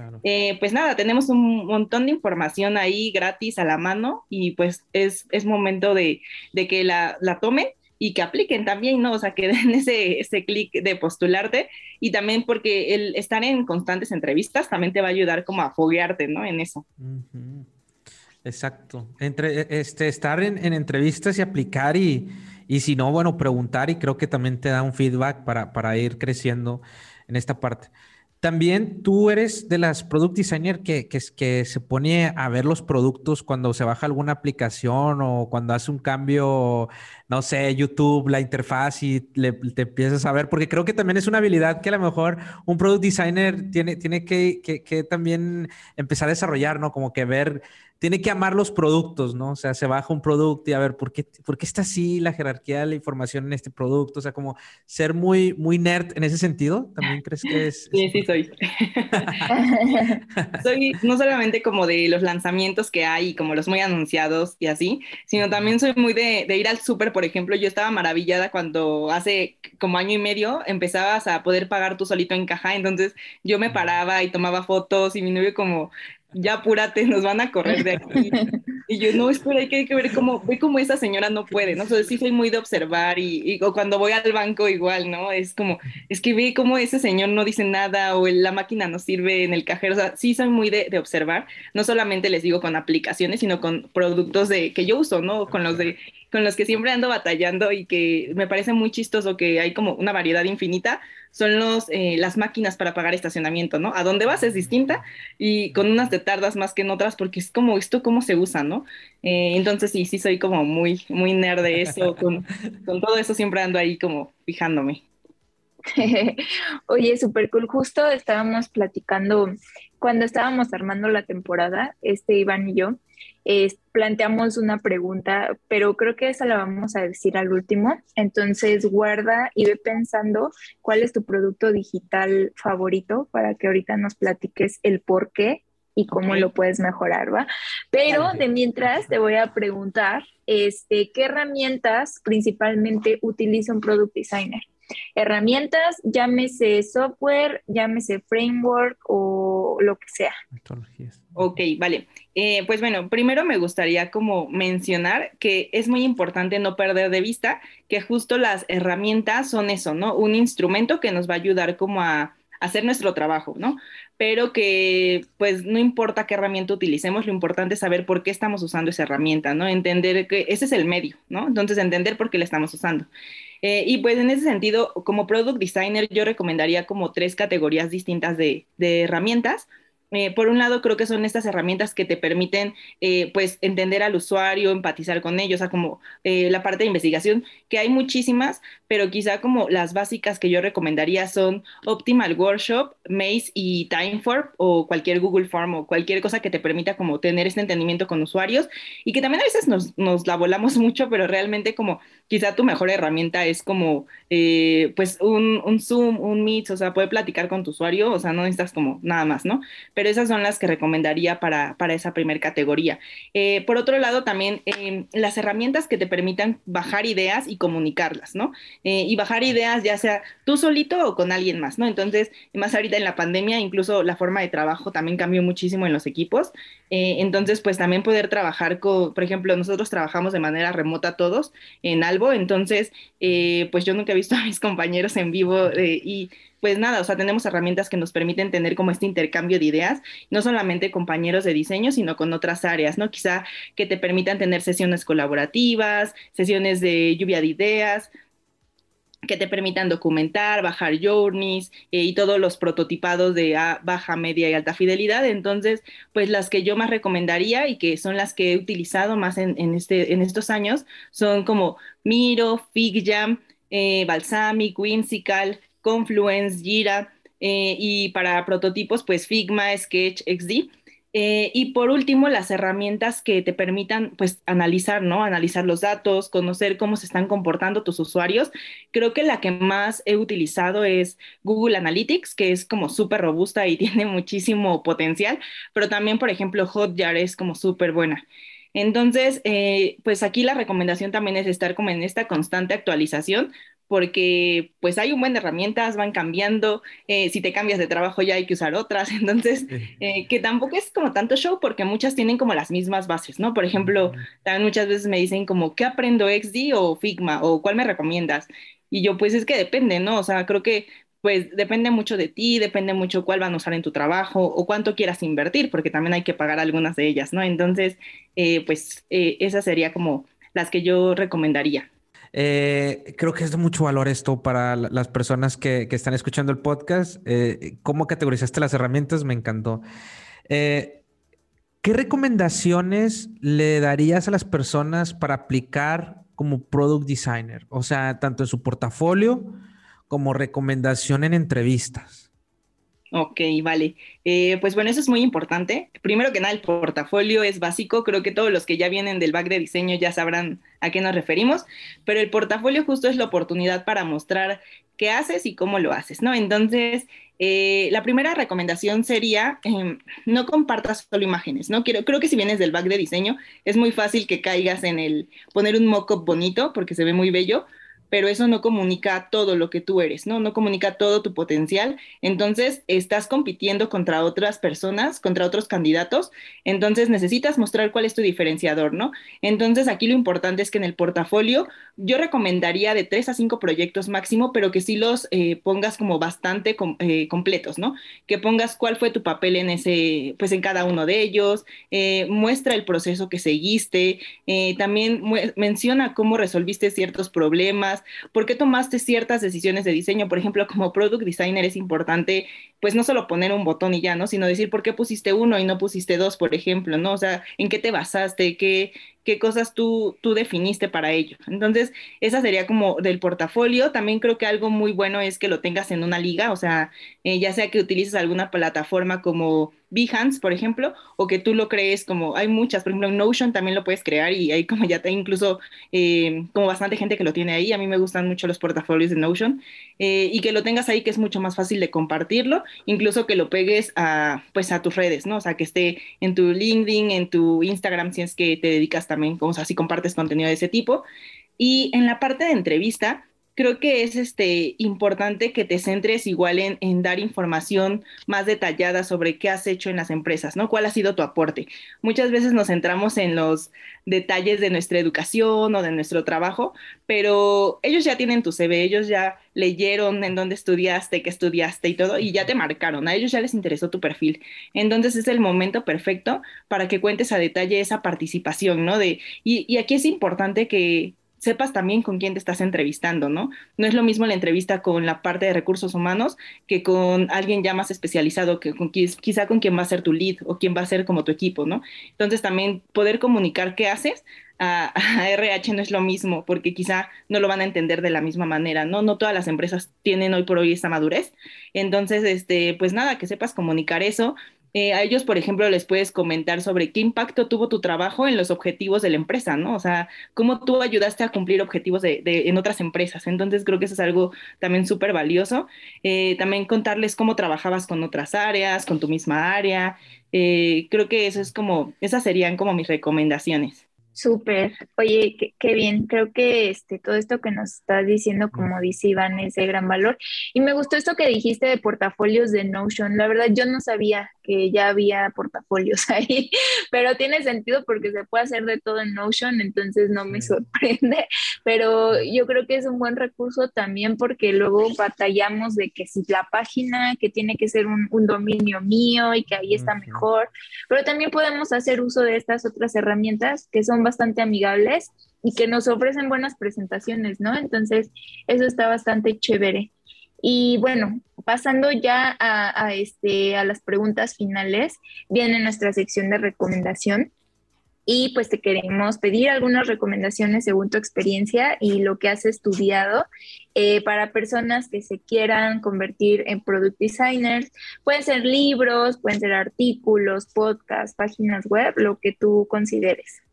pues nada, tenemos un montón de información ahí gratis a la mano y pues es, es momento de, de que la, la tomen y que apliquen también, ¿no? O sea, que den ese, ese clic de postularte y también porque el estar en constantes entrevistas también te va a ayudar como a foguearte, ¿no? En eso. Exacto. Entre, e, este, estar en, en entrevistas y aplicar y, y, si no, bueno, preguntar y creo que también te da un feedback para, para ir creciendo en esta parte. También tú eres de las product designer que, que, se pone a ver los productos cuando se baja alguna aplicación o cuando hace un cambio, no sé, YouTube, la interfaz y le, te empiezas a ver, porque creo que también es una habilidad que a lo mejor un product designer tiene, tiene que, que también empezar a desarrollar, ¿no? Como que ver tiene que amar los productos, ¿no? O sea, se baja un producto y a ver, ¿por qué, ¿por qué está así la jerarquía de la información en este producto? O sea, como ser muy, muy nerd en ese sentido, ¿también crees que es? Sí, sí, soy. soy no solamente como de los lanzamientos que hay, como los muy anunciados y así, sino también soy muy de, de ir al súper, por ejemplo, yo estaba maravillada cuando hace como año y medio empezabas a poder pagar tú solito en caja, entonces yo me paraba y tomaba fotos y mi novio como, ya apúrate, nos van a correr de aquí. Y yo, no, espera, hay que, hay que ver cómo, ve cómo esa señora no puede, ¿no? O sí soy muy de observar y, cuando voy al banco igual, ¿no? Es como, es que ve cómo ese señor no dice nada o la máquina no sirve en el cajero, o sea, sí soy muy de, de, observar, no solamente les digo con aplicaciones, sino con productos de, que yo uso, ¿no? Con los de con los que siempre ando batallando y que me parece muy chistoso que hay como una variedad infinita, son los, eh, las máquinas para pagar estacionamiento, ¿no? A dónde vas es distinta y con unas te tardas más que en otras porque es como esto cómo se usa, ¿no? Eh, entonces sí, sí soy como muy, muy nerd de eso, con, con todo eso siempre ando ahí como fijándome. Oye, súper cool. Justo estábamos platicando cuando estábamos armando la temporada, este Iván y yo, planteamos una pregunta, pero creo que esa la vamos a decir al último. Entonces, guarda y ve pensando cuál es tu producto digital favorito para que ahorita nos platiques el por qué y cómo lo puedes mejorar, ¿va? Pero de mientras te voy a preguntar, este, ¿qué herramientas principalmente utiliza un product designer? Herramientas, llámese software, llámese framework o lo que sea. Ok, vale. Eh, pues bueno, primero me gustaría como mencionar que es muy importante no perder de vista que justo las herramientas son eso, ¿no? Un instrumento que nos va a ayudar como a hacer nuestro trabajo, ¿no? Pero que pues no importa qué herramienta utilicemos, lo importante es saber por qué estamos usando esa herramienta, ¿no? Entender que ese es el medio, ¿no? Entonces entender por qué la estamos usando. Eh, y pues en ese sentido, como product designer, yo recomendaría como tres categorías distintas de, de herramientas. Eh, por un lado, creo que son estas herramientas que te permiten, eh, pues, entender al usuario, empatizar con ellos, o sea, como eh, la parte de investigación, que hay muchísimas, pero quizá como las básicas que yo recomendaría son Optimal Workshop, Maze y Timeform o cualquier Google Form o cualquier cosa que te permita como tener este entendimiento con usuarios y que también a veces nos, nos la volamos mucho, pero realmente como quizá tu mejor herramienta es como, pues, un, un Zoom, un Meet, o sea, poder platicar con tu usuario, o sea, no necesitas como nada más, ¿no? pero esas son las que recomendaría para, para esa primera categoría. Eh, por otro lado, también em, las herramientas que te permitan bajar ideas y comunicarlas, ¿no? Eh, y bajar ideas ya sea tú solito o con alguien más, ¿no? Entonces, más ahorita en la pandemia, incluso la forma de trabajo también cambió muchísimo en los equipos. Eh, entonces, pues también poder trabajar con, por ejemplo, nosotros trabajamos de manera remota todos en Albo, entonces, pues yo nunca he visto a mis compañeros en vivo y pues nada, o sea, tenemos herramientas que nos permiten tener como este intercambio de ideas, no solamente compañeros de diseño, sino con otras áreas, ¿no? Quizá que te permitan tener sesiones colaborativas, sesiones de lluvia de ideas, que te permitan documentar, bajar journeys eh, y todos los prototipados de baja, media y alta fidelidad. Entonces, pues las que yo más recomendaría y que son las que he utilizado más en, este, en estos años son como Miro, FigJam, eh, Balsamic, Whimsical, Confluence, Jira eh, y para prototipos pues Figma, Sketch, XD. Eh, y por último, las herramientas que te permitan, pues, analizar, ¿no? Analizar los datos, conocer cómo se están comportando tus usuarios. Creo que la que más he utilizado es Google Analytics, que es como súper robusta y tiene muchísimo potencial, pero también, por ejemplo, Hotjar es como súper buena. Entonces, eh, pues aquí la recomendación también es estar como en esta constante actualización, porque pues hay un buen de herramientas, van cambiando, eh, si te cambias de trabajo ya hay que usar otras, entonces, eh, que tampoco es como tanto show porque muchas tienen como las mismas bases, ¿no? Por ejemplo, también muchas veces me dicen como, ¿qué aprendo XD o Figma? ¿O cuál me recomiendas? Y yo pues es que depende, ¿no? O sea, creo que pues depende mucho de ti, depende mucho cuál van a usar en tu trabajo o cuánto quieras invertir, porque también hay que pagar algunas de ellas, ¿no? Entonces, eh, pues esas sería como las que yo recomendaría. Eh, creo que es de mucho valor esto para las personas que, están escuchando el podcast. Eh, ¿Cómo categorizaste las herramientas? Me encantó. Eh, ¿Qué recomendaciones le darías a las personas para aplicar como product designer? O sea, tanto en su portafolio como recomendación en entrevistas. Ok, vale. Eh, pues bueno, eso es muy importante. Primero que nada, el portafolio es básico. Creo que todos los que ya vienen del back de diseño ya sabrán a qué nos referimos, pero el portafolio justo es la oportunidad para mostrar qué haces y cómo lo haces, ¿no? Entonces, eh, la primera recomendación sería em, no compartas solo imágenes, ¿no? Quiero, creo que si vienes del back de diseño, es muy fácil que caigas en el poner un mock-up bonito porque se ve muy bello, pero eso no comunica todo lo que tú eres, ¿no? No comunica todo tu potencial. Entonces, estás compitiendo contra otras personas, contra otros candidatos, entonces necesitas mostrar cuál es tu diferenciador, ¿no? Entonces, aquí lo importante es que en el portafolio yo recomendaría de tres a cinco proyectos máximo, pero que sí los eh, pongas como bastante eh, completos, ¿no? Que pongas cuál fue tu papel en ese, pues en cada uno de ellos, eh, muestra el proceso que seguiste, también menciona cómo resolviste ciertos problemas, ¿Por qué tomaste ciertas decisiones de diseño? Por ejemplo, como product designer es importante, pues no solo poner un botón y ya, ¿no? Sino decir por qué pusiste uno y no pusiste dos, por ejemplo, ¿no? O sea, ¿en qué te basaste? ¿Qué, qué cosas tú, tú definiste para ello. Entonces, esa sería como del portafolio. También creo que algo muy bueno es que lo tengas en una liga, o sea, eh, ya sea que utilices alguna plataforma como Behance, por ejemplo, o que tú lo crees como, hay muchas, por ejemplo, en Notion también lo puedes crear y hay como ya te incluso eh, como bastante gente que lo tiene ahí. A mí me gustan mucho los portafolios de Notion eh, y que lo tengas ahí que es mucho más fácil de compartirlo, incluso que lo pegues a, pues, a tus redes, ¿no? O sea, que esté en tu LinkedIn, en tu Instagram, si es que te dedicas también, como así compartes contenido de ese tipo. Y en la parte de entrevista, creo que es este, importante que te centres igual en, en, dar información más detallada sobre qué has hecho en las empresas, ¿no? ¿Cuál ha sido tu aporte? Muchas veces nos centramos en los detalles de nuestra educación o de nuestro trabajo, pero ellos ya tienen tu CV, ellos ya leyeron en dónde estudiaste, qué estudiaste y todo, y ya te marcaron, a ellos ya les interesó tu perfil. Entonces es el momento perfecto para que cuentes a detalle esa participación, ¿no? De, y, y aquí es importante que, sepas también con quién te estás entrevistando, ¿no? No es lo mismo la entrevista con la parte de recursos humanos que con alguien ya más especializado, que con, quizá con quien va a ser tu lead o quién va a ser como tu equipo, ¿no? Entonces también poder comunicar qué haces a, RH no es lo mismo, porque quizá no lo van a entender de la misma manera, ¿no? No todas las empresas tienen hoy por hoy esa madurez. Entonces, este, pues nada, que sepas comunicar eso, eh, a ellos, por ejemplo, les puedes comentar sobre qué impacto tuvo tu trabajo en los objetivos de la empresa, ¿no? O sea, cómo tú ayudaste a cumplir objetivos de, en otras empresas. Entonces, creo que eso es algo también súper valioso. Eh, también contarles cómo trabajabas con otras áreas, con tu misma área. Eh, creo que eso es como, esas serían como mis recomendaciones. Súper. Oye, qué, bien. Creo que este, todo esto que nos estás diciendo, como dice Iván, es de gran valor. Y me gustó esto que dijiste de portafolios de Notion. La verdad, yo no sabía que ya había portafolios ahí, pero tiene sentido porque se puede hacer de todo en Notion, entonces no me sorprende, pero yo creo que es un buen recurso también porque luego batallamos de que si la página, que tiene que ser un, dominio mío y que ahí está mejor, pero también podemos hacer uso de estas otras herramientas que son bastante amigables y que nos ofrecen buenas presentaciones, ¿no? Entonces, eso está bastante chévere. Y bueno, pasando ya a, este, a las preguntas finales, viene nuestra sección de recomendación. Y pues te queremos pedir algunas recomendaciones según tu experiencia y lo que has estudiado eh, para personas que se quieran convertir en product designers. Pueden ser libros, pueden ser artículos, podcasts, páginas web, lo que tú consideres.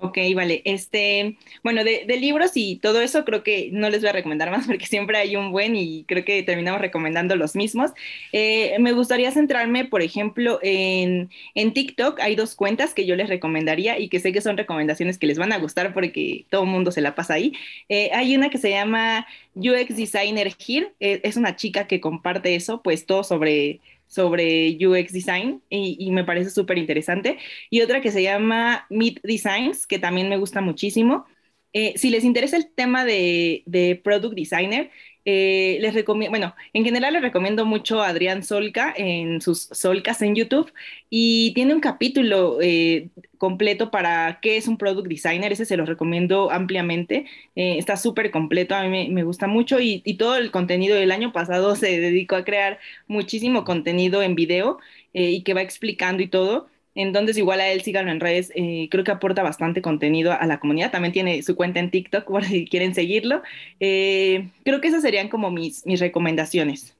Ok, vale. Este, bueno, de, libros y todo eso creo que no les voy a recomendar más porque siempre hay un buen y creo que terminamos recomendando los mismos. Eh, me gustaría centrarme, por ejemplo, en, en, TikTok. Hay dos cuentas que yo les recomendaría y que sé que son recomendaciones que les van a gustar porque todo el mundo se la pasa ahí. Eh, hay una que se llama UX Designer Here. Eh, es una chica que comparte eso, pues todo sobre sobre UX Design y, me parece súper interesante. Y otra que se llama Meet Designs, que también me gusta muchísimo. Eh, si les interesa el tema de, de Product Designer, eh, les recomiendo, bueno, en general les recomiendo mucho a Adrián Solca en sus Solcas en YouTube y tiene un capítulo eh, completo para qué es un product designer, ese se los recomiendo ampliamente, eh, está súper completo, a mí me, gusta mucho y, y, todo el contenido del año pasado se dedicó a crear muchísimo contenido en video y que va explicando y todo. Entonces, igual a él síganlo en redes. Eh, creo que aporta bastante contenido a la comunidad. También tiene su cuenta en TikTok por si quieren seguirlo. Eh, creo que esas serían como mis, mis recomendaciones.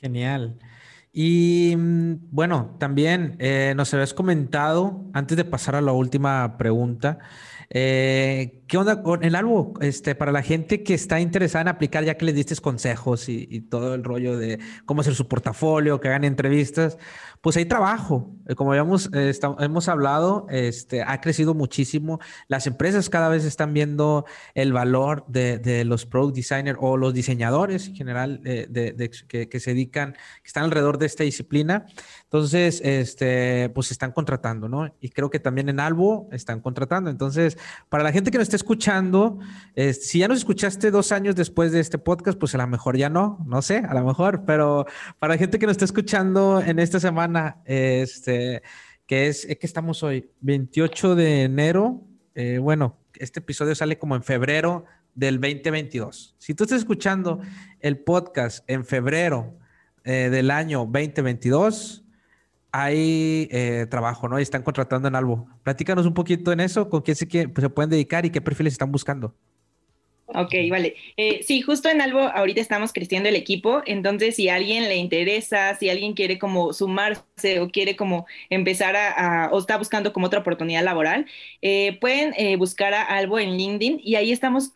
Genial. Y mm, bueno, también eh, nos habías comentado, antes de pasar a la última pregunta, ¿qué onda con el algo? Este, para la gente que está interesada en aplicar, ya que les diste consejos y, y todo el rollo de cómo hacer su portafolio, que hagan entrevistas, pues hay trabajo. Eh, como habíamos, eh, hemos hablado, este, ha crecido muchísimo. Las empresas cada vez están viendo el valor de, los product designers o los diseñadores en general eh, de, que, se dedican, que están alrededor de esta disciplina. Entonces, este, pues están contratando, ¿no? Y creo que también en Albo están contratando. Entonces, para la gente que nos escuchando, si ya nos escuchaste dos años después de este podcast, pues a lo mejor ya no, no sé, a lo mejor, pero para la gente que nos está escuchando en esta semana, este, que es, que estamos hoy, 28 de enero. Eh, bueno, este episodio sale como en febrero del 2022. Si tú estás escuchando el podcast en febrero eh, del año 2022, hay eh, trabajo, ¿no? Y están contratando en algo. Platícanos un poquito en eso, con quién se, pues, pueden dedicar y qué perfiles están buscando. Ok, vale. Eh, sí, justo en algo ahorita estamos creciendo el equipo, entonces si a alguien le interesa, si alguien quiere como sumarse o quiere como empezar a, o está buscando como otra oportunidad laboral, eh, pueden eh, buscar a Albo en LinkedIn y ahí estamos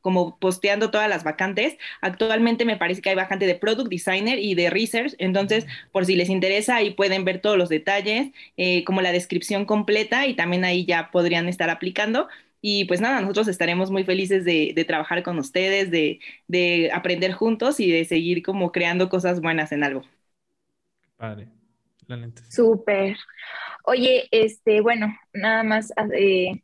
como posteando todas las vacantes. Actualmente me parece que hay vacante de Product Designer y de Research, entonces por si les interesa ahí pueden ver todos los detalles, como la descripción completa y también ahí ya podrían estar aplicando. Y pues nada, nosotros estaremos muy felices de, trabajar con ustedes, de, aprender juntos y de seguir como creando cosas buenas en algo. Padre, la Súper. Oye, este, bueno, nada más eh,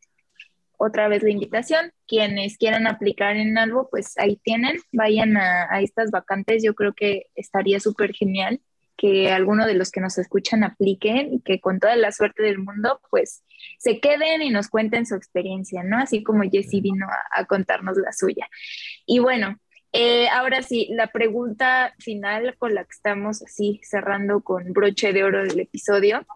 otra vez la invitación. Quienes quieran aplicar en algo, pues ahí tienen, vayan a, a estas vacantes. Yo creo que estaría súper genial que alguno de los que nos escuchan apliquen y que con toda la suerte del mundo, pues se queden y nos cuenten su experiencia, ¿no? Así como Jessie vino a, contarnos la suya. Y bueno, eh, ahora sí, la pregunta final con la que estamos así cerrando con broche de oro del episodio,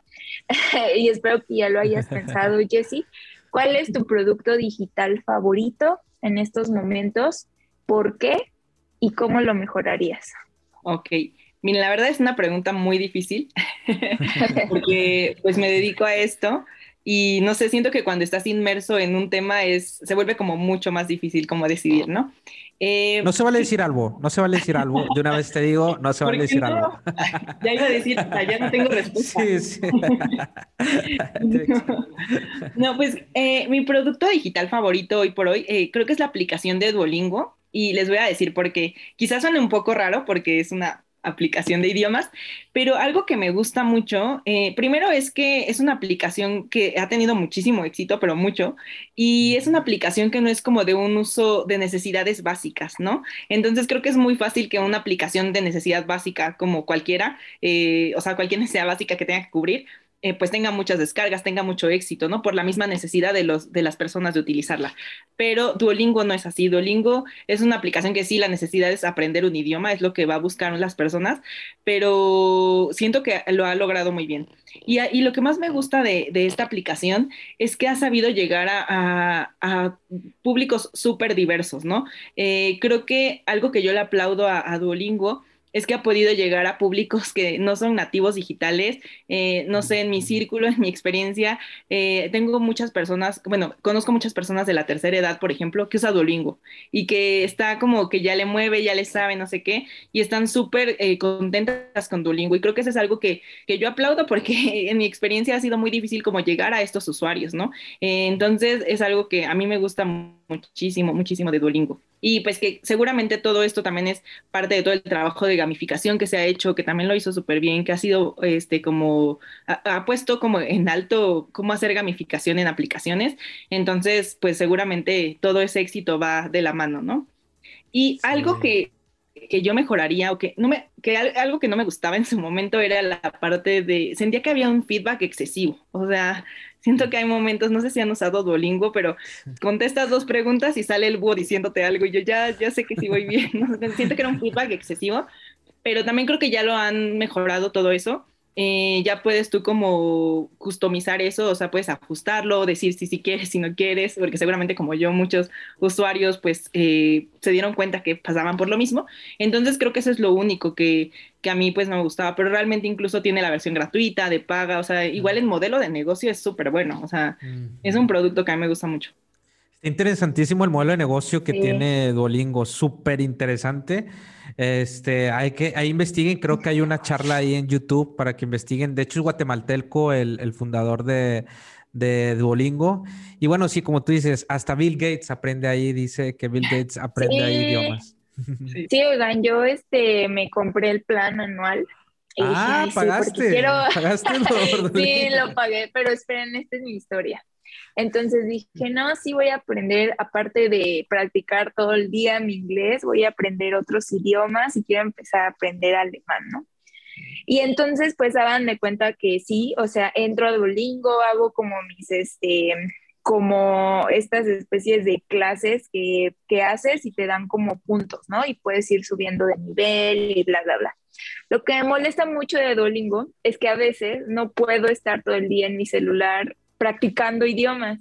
y espero que ya lo hayas pensado, Jessie, ¿cuál es tu producto digital favorito en estos momentos? ¿Por qué? ¿Y cómo lo mejorarías? Ok, Mira, la verdad es una pregunta muy difícil porque pues me dedico a esto y no sé, siento que cuando estás inmerso en un tema es, se vuelve como mucho más difícil como decidir, ¿no? Eh, no se vale decir algo, no se vale decir algo. De una vez te digo, no se vale decir algo. Ya iba a decir, ya no tengo respuesta. Sí, sí. no, pues eh, mi producto digital favorito hoy por hoy eh, creo que es la aplicación de Duolingo y les voy a decir porque quizás suene un poco raro porque es una aplicación de idiomas, pero algo que me gusta mucho, eh, primero es que es una aplicación que ha tenido muchísimo éxito, pero mucho, y es una aplicación que no es como de un uso de necesidades básicas, ¿no? Entonces creo que es muy fácil que una aplicación de necesidad básica como cualquiera, eh, o sea, cualquier necesidad básica que tenga que cubrir, eh, pues tenga muchas descargas, tenga mucho éxito, ¿no? Por la misma necesidad de, los, de las personas de utilizarla. Pero Duolingo no es así. Duolingo es una aplicación que sí, la necesidad es aprender un idioma, es lo que va a buscar las personas, pero siento que lo ha logrado muy bien. Y, lo que más me gusta de, de, esta aplicación es que ha sabido llegar a, públicos súper diversos, ¿no? Eh, creo que algo que yo le aplaudo a Duolingo es que ha podido llegar a públicos que no son nativos digitales. Eh, no sé, en mi círculo, en mi experiencia, eh, tengo muchas personas, bueno, conozco muchas personas de la tercera edad, por ejemplo, que usa Duolingo y que está como que ya le mueve, ya le sabe, no sé qué, y están súper eh, contentas con Duolingo. Y creo que eso es algo que, que, yo aplaudo porque en mi experiencia ha sido muy difícil como llegar a estos usuarios, ¿no? entonces es algo que a mí me gusta muchísimo, muchísimo de Duolingo. Y pues que seguramente todo esto también es parte de todo el trabajo de gamificación que se ha hecho, que también lo hizo súper bien, que ha sido este como, ha, puesto como en alto cómo hacer gamificación en aplicaciones. Entonces, pues seguramente todo ese éxito va de la mano, ¿no? Y algo que, que yo mejoraría o que no me que algo que no me gustaba en su momento era la parte de sentía que había un feedback excesivo, o sea, Siento que hay momentos, no sé si han usado Duolingo, pero contestas dos preguntas y sale el búho diciéndote algo y yo ya, ya sé que sí voy bien. Siento que era un feedback excesivo, pero también creo que ya lo han mejorado todo eso. Eh, ya puedes tú como customizar eso, o sea, puedes ajustarlo, decir si, si quieres, si no quieres, porque seguramente como yo, muchos usuarios pues eh, se dieron cuenta que pasaban por lo mismo. Entonces creo que eso es lo único que, que a mí pues me gustaba, pero realmente incluso tiene la versión gratuita, de paga, o sea, igual el modelo de negocio es súper bueno, o sea, es un producto que a mí me gusta mucho. Interesantísimo el modelo de negocio que tiene Duolingo, súper interesante. Este, hay que, ahí investiguen, creo que hay una charla ahí en YouTube para que investiguen. De hecho, es guatemalteco, el, el fundador de, de Duolingo. Y bueno, sí, como tú dices, hasta Bill Gates aprende ahí, dice que Bill Gates aprende ahí idiomas. Sí, oigan, yo este me compré el plan anual. ah, pagaste. ¿Pagaste sí, lo pagué, pero esperen, esta es mi historia. Entonces dije, no, sí voy a aprender, aparte de practicar todo el día mi inglés, voy a aprender otros idiomas y quiero empezar a aprender alemán, ¿no? Y entonces, pues hagan de cuenta que sí, o sea, entro a Duolingo, hago como mis, este, como estas especies de clases que, que, haces y te dan como puntos, ¿no? Y puedes ir subiendo de nivel y bla, bla, bla. Lo que me molesta mucho de Duolingo es que a veces no puedo estar todo el día en mi celular practicando idiomas.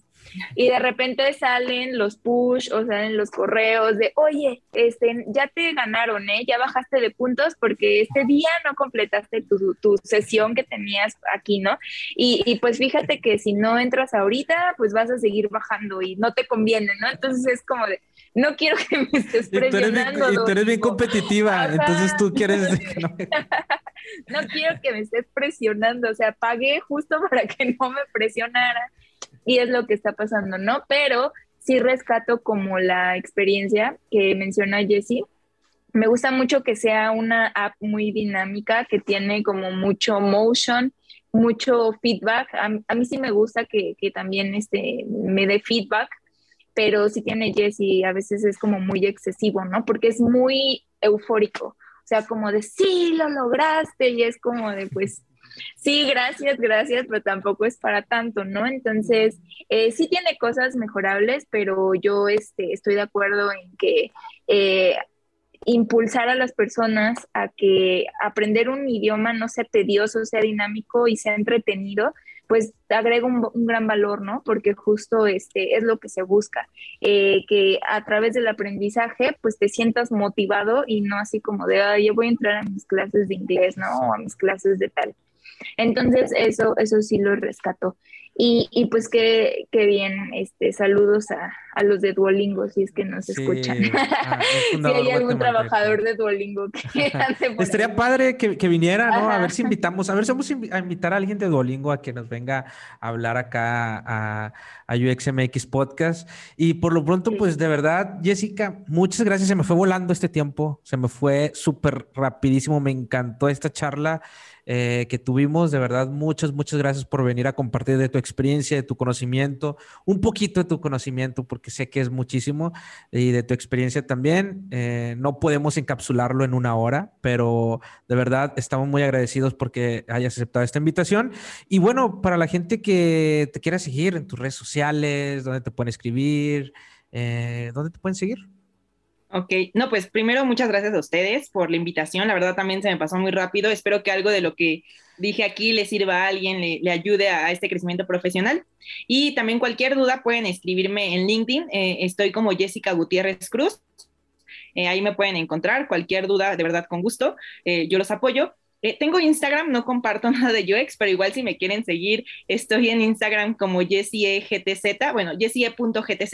Y de repente salen los push o salen los correos de, oye, este, ya te ganaron, ¿eh? Ya bajaste de puntos porque este día no completaste tu, tu sesión que tenías aquí, ¿no? Y, y, pues fíjate que si no entras ahorita, pues vas a seguir bajando y no te conviene, ¿no? Entonces es como de, no quiero que me estés presionando. Y tú eres bien, competitiva, entonces tú quieres... no quiero que me estés presionando, o sea, pagué justo para que no me presionara y es lo que está pasando, ¿no? Pero sí rescato como la experiencia que menciona Jessie. Me gusta mucho que sea una app muy dinámica, que tiene como mucho motion, mucho feedback. A, mí sí me gusta que, que, también este, me dé feedback, pero sí tiene Jessie, a veces es como muy excesivo, ¿no? Porque es muy eufórico sea, como de, sí, lo lograste, y es como de, pues, sí, gracias, gracias, pero tampoco es para tanto, ¿no? Entonces, eh, sí tiene cosas mejorables, pero yo este, estoy de acuerdo en que eh, impulsar a las personas a que aprender un idioma no sea tedioso, sea dinámico y sea entretenido, pues agrega un, gran valor, ¿no? Porque justo este es lo que se busca, eh, que a través del aprendizaje, pues te sientas motivado y no así como de, Ay, yo voy a entrar a mis clases de inglés, ¿no? O a mis clases de tal. Entonces, eso, eso sí lo rescato. Y, pues qué, qué, bien, este, saludos a, los de Duolingo si es que nos escuchan. Ah, si hay algún trabajador de Duolingo que Estaría padre que, viniera, ¿no? A ver si invitamos, a ver si vamos a invitar a alguien de Duolingo a que nos venga a hablar acá a, a UXMX Podcast. Y por lo pronto, pues de verdad, Jessica, muchas gracias. Se me fue volando este tiempo, se me fue súper rapidísimo, me encantó esta charla. Eh, que tuvimos. De verdad, muchas, muchas gracias por venir a compartir de tu experiencia, de tu conocimiento, un poquito de tu conocimiento, porque sé que es muchísimo, y de tu experiencia también. Eh, no podemos encapsularlo en una hora, pero de verdad estamos muy agradecidos porque hayas aceptado esta invitación. Y bueno, para la gente que te quiera seguir en tus redes sociales, ¿dónde te pueden escribir? Eh, ¿Dónde te pueden seguir? Ok, no, pues primero muchas gracias a ustedes por la invitación. La verdad también se me pasó muy rápido. Espero que algo de lo que dije aquí le sirva a alguien, le, ayude a, este crecimiento profesional. Y también cualquier duda pueden escribirme en LinkedIn. Eh, estoy como Jessica Gutiérrez Cruz. Eh, ahí me pueden encontrar. Cualquier duda, de verdad, con gusto. Eh, yo los apoyo. tengo Instagram, no comparto nada de UX, pero igual si me quieren seguir, estoy en Instagram como JessieGTZ, bueno, jessie.gtz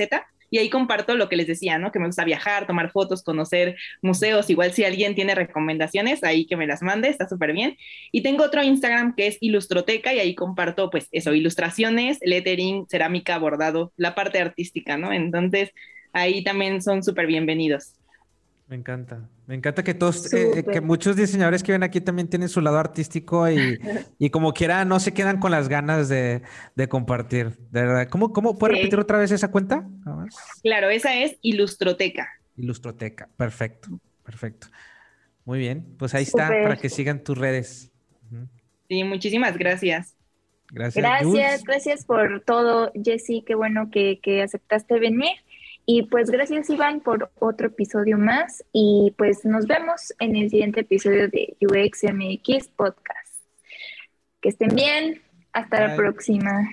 y ahí comparto lo que les decía, ¿no? Que me gusta viajar, tomar fotos, conocer museos. Igual si alguien tiene recomendaciones, ahí que me las mande, está súper bien. Y tengo otro Instagram que es Ilustroteca y ahí comparto, pues eso, ilustraciones, lettering, cerámica, bordado, la parte artística, ¿no? Entonces, ahí también son súper bienvenidos. Me encanta. Me encanta que todos, eh, que muchos diseñadores que ven aquí también tienen su lado artístico y, y como quiera no se quedan con las ganas de, de compartir. De verdad. ¿Cómo, cómo puedes repetir otra vez esa cuenta? Claro, esa es Ilustroteca. Ilustroteca, perfecto, perfecto. Muy bien, pues ahí está para que sigan tus redes. Sí, muchísimas gracias. Gracias. Gracias, gracias por todo, Jessy. Qué bueno que, que aceptaste venir. Y pues gracias Iván por otro episodio más y pues nos vemos en el siguiente episodio de UXMX Podcast. Que estén bien, hasta la próxima.